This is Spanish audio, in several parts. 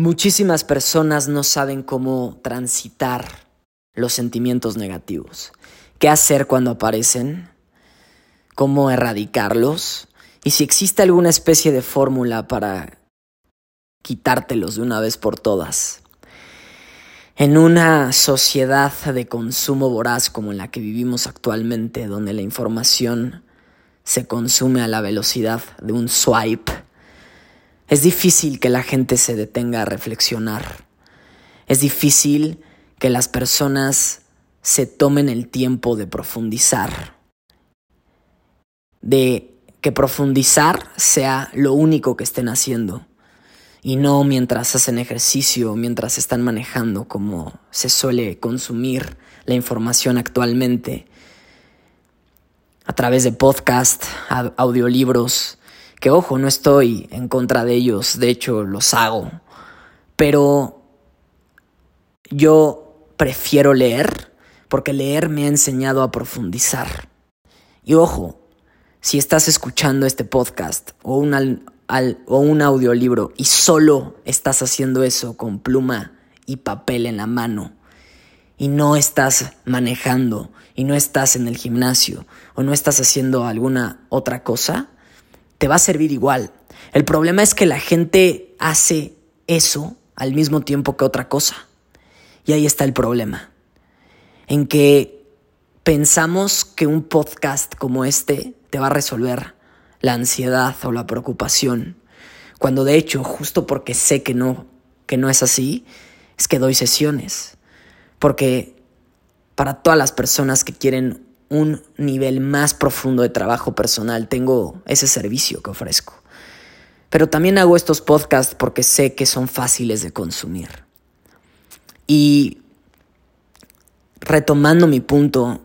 Muchísimas personas no saben cómo transitar los sentimientos negativos, qué hacer cuando aparecen, cómo erradicarlos y si existe alguna especie de fórmula para quitártelos de una vez por todas. En una sociedad de consumo voraz como la que vivimos actualmente, donde la información se consume a la velocidad de un swipe, es difícil que la gente se detenga a reflexionar. Es difícil que las personas se tomen el tiempo de profundizar. De que profundizar sea lo único que estén haciendo. Y no mientras hacen ejercicio, mientras están manejando, como se suele consumir la información actualmente. A través de podcast, audiolibros, que ojo, no estoy en contra de ellos, de hecho los hago, pero yo prefiero leer porque leer me ha enseñado a profundizar. Y ojo, si estás escuchando este podcast o un, o un audiolibro y solo estás haciendo eso con pluma y papel en la mano, y no estás manejando, y no estás en el gimnasio, o no estás haciendo alguna otra cosa, te va a servir igual. El problema es que la gente hace eso al mismo tiempo que otra cosa. Y ahí está el problema. En que pensamos que un podcast como este te va a resolver la ansiedad o la preocupación, cuando de hecho, justo porque sé que no, que no es así, es que doy sesiones. Porque para todas las personas que quieren un nivel más profundo de trabajo personal, tengo ese servicio que ofrezco. Pero también hago estos podcasts porque sé que son fáciles de consumir. Y retomando mi punto,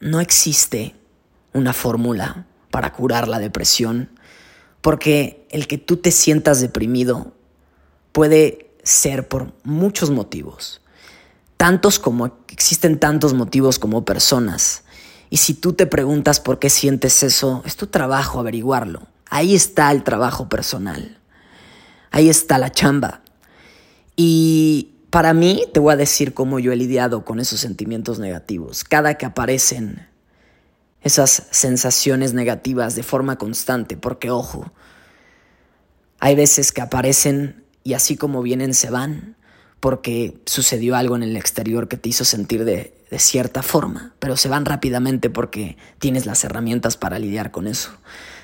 no existe una fórmula para curar la depresión, porque el que tú te sientas deprimido puede ser por muchos motivos, tantos como existen tantos motivos como personas. Y si tú te preguntas por qué sientes eso, es tu trabajo averiguarlo. Ahí está el trabajo personal. Ahí está la chamba. Y para mí, te voy a decir cómo yo he lidiado con esos sentimientos negativos. Cada que aparecen esas sensaciones negativas de forma constante, porque ojo, hay veces que aparecen y así como vienen se van porque sucedió algo en el exterior que te hizo sentir de, cierta forma, pero se van rápidamente porque tienes las herramientas para lidiar con eso.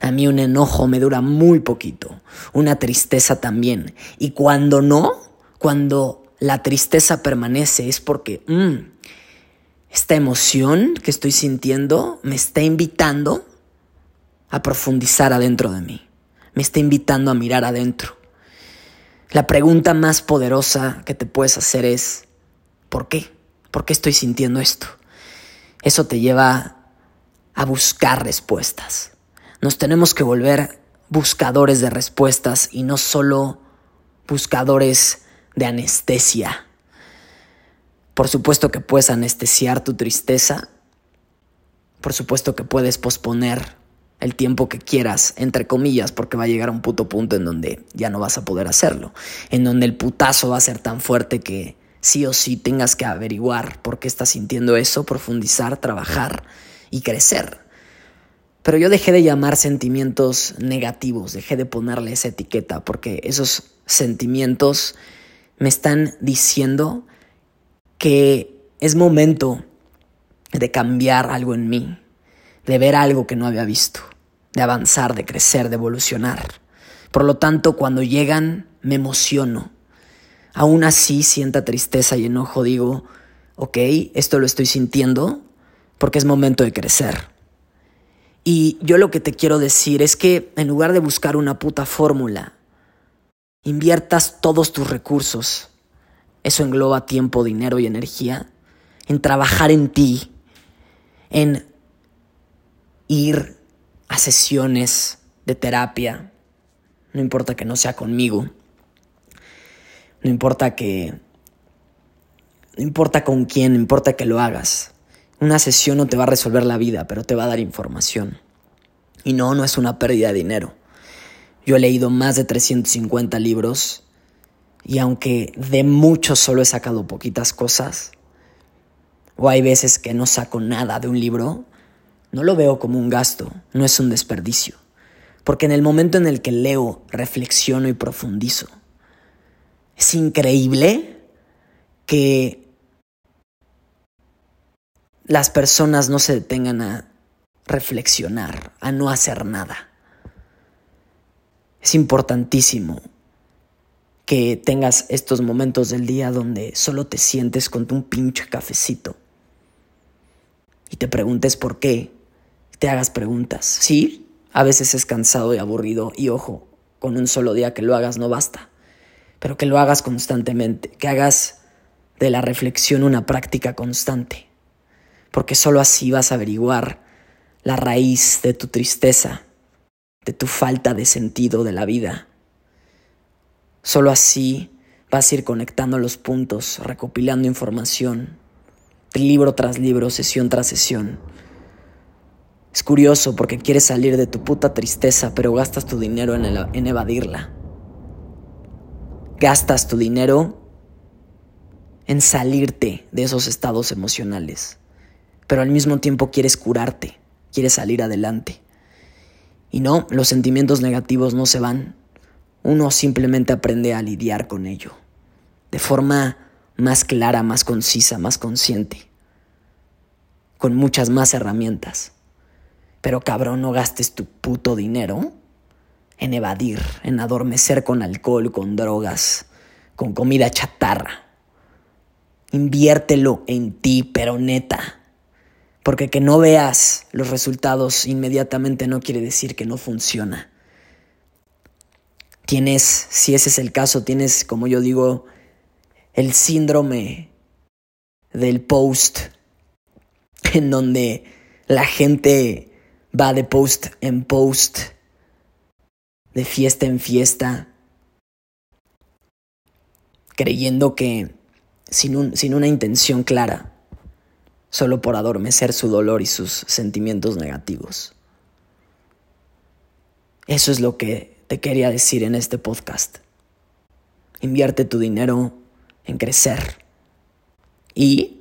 A mí un enojo me dura muy poquito, una tristeza también. Y cuando no, cuando la tristeza permanece es porque mm, esta emoción que estoy sintiendo me está invitando a profundizar adentro de mí, me está invitando a mirar adentro. La pregunta más poderosa que te puedes hacer es, ¿por qué? ¿Por qué estoy sintiendo esto? Eso te lleva a buscar respuestas. Nos tenemos que volver buscadores de respuestas y no solo buscadores de anestesia. Por supuesto que puedes anestesiar tu tristeza. Por supuesto que puedes posponer el tiempo que quieras, entre comillas, porque va a llegar a un puto punto en donde ya no vas a poder hacerlo, en donde el putazo va a ser tan fuerte que sí o sí tengas que averiguar por qué estás sintiendo eso, profundizar, trabajar y crecer. Pero yo dejé de llamar sentimientos negativos, dejé de ponerle esa etiqueta, porque esos sentimientos me están diciendo que es momento de cambiar algo en mí, de ver algo que no había visto, de avanzar, de crecer, de evolucionar. Por lo tanto, cuando llegan, me emociono. Aún así, sienta tristeza y enojo, digo, ok, esto lo estoy sintiendo porque es momento de crecer. Y yo lo que te quiero decir es que en lugar de buscar una puta fórmula, inviertas todos tus recursos, eso engloba tiempo, dinero y energía, en trabajar en ti, en ir a sesiones de terapia, no importa que no sea conmigo, no importa que... No importa con quién, no importa que lo hagas. Una sesión no te va a resolver la vida, pero te va a dar información. Y no, no es una pérdida de dinero. Yo he leído más de 350 libros Y aunque de mucho solo he sacado poquitas cosas, o hay veces que no saco nada de un libro, no lo veo como un gasto, no es un desperdicio. Porque en el momento en el que leo, reflexiono y profundizo, es increíble que las personas no se detengan a reflexionar, a no hacer nada. Es importantísimo que tengas estos momentos del día donde solo te sientes con un pinche cafecito y te preguntes por qué, te hagas preguntas. Sí, a veces es cansado y aburrido y ojo, con un solo día que lo hagas no basta, pero que lo hagas constantemente, que hagas de la reflexión una práctica constante, porque solo así vas a averiguar la raíz de tu tristeza, de tu falta de sentido de la vida. Solo así vas a ir conectando los puntos, recopilando información, libro tras libro, sesión tras sesión. Es curioso porque quieres salir de tu puta tristeza, pero gastas tu dinero en, evadirla. Gastas tu dinero en salirte de esos estados emocionales, pero al mismo tiempo quieres curarte, quieres salir adelante. Y no, los sentimientos negativos no se van, uno simplemente aprende a lidiar con ello, de forma más clara, más concisa, más consciente, con muchas más herramientas. Pero cabrón, no gastes tu puto dinero en evadir, en adormecer con alcohol, con drogas, con comida chatarra. Inviértelo en ti, pero neta. Porque que no veas los resultados inmediatamente no quiere decir que no funciona. Tienes, si ese es el caso, tienes, como yo digo, el síndrome del post, en donde la gente va de post en post, de fiesta en fiesta, creyendo que sin, sin una intención clara, solo por adormecer su dolor y sus sentimientos negativos. Eso es lo que te quería decir en este podcast. Invierte tu dinero en crecer. Y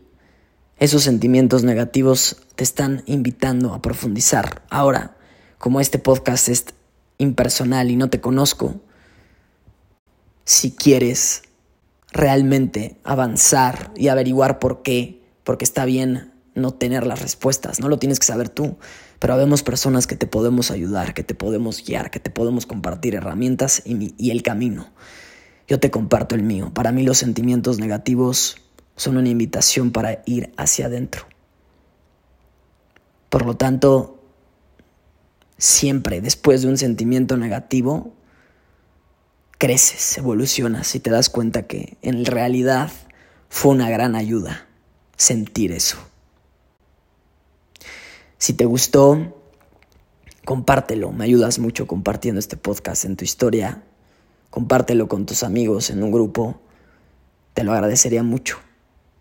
esos sentimientos negativos te están invitando a profundizar. Ahora, como este podcast es impersonal y no te conozco, si quieres realmente avanzar y averiguar por qué, porque está bien no tener las respuestas, no lo tienes que saber tú, pero habemos personas que te podemos ayudar, que te podemos guiar, que te podemos compartir herramientas y el camino yo te comparto el mío. Para mí los sentimientos negativos son una invitación para ir hacia adentro. Por lo tanto, siempre después de un sentimiento negativo, creces, evolucionas y te das cuenta que en realidad fue una gran ayuda sentir eso. Si te gustó, compártelo, me ayudas mucho compartiendo este podcast en tu historia compártelo con tus amigos en un grupo, te lo agradecería mucho.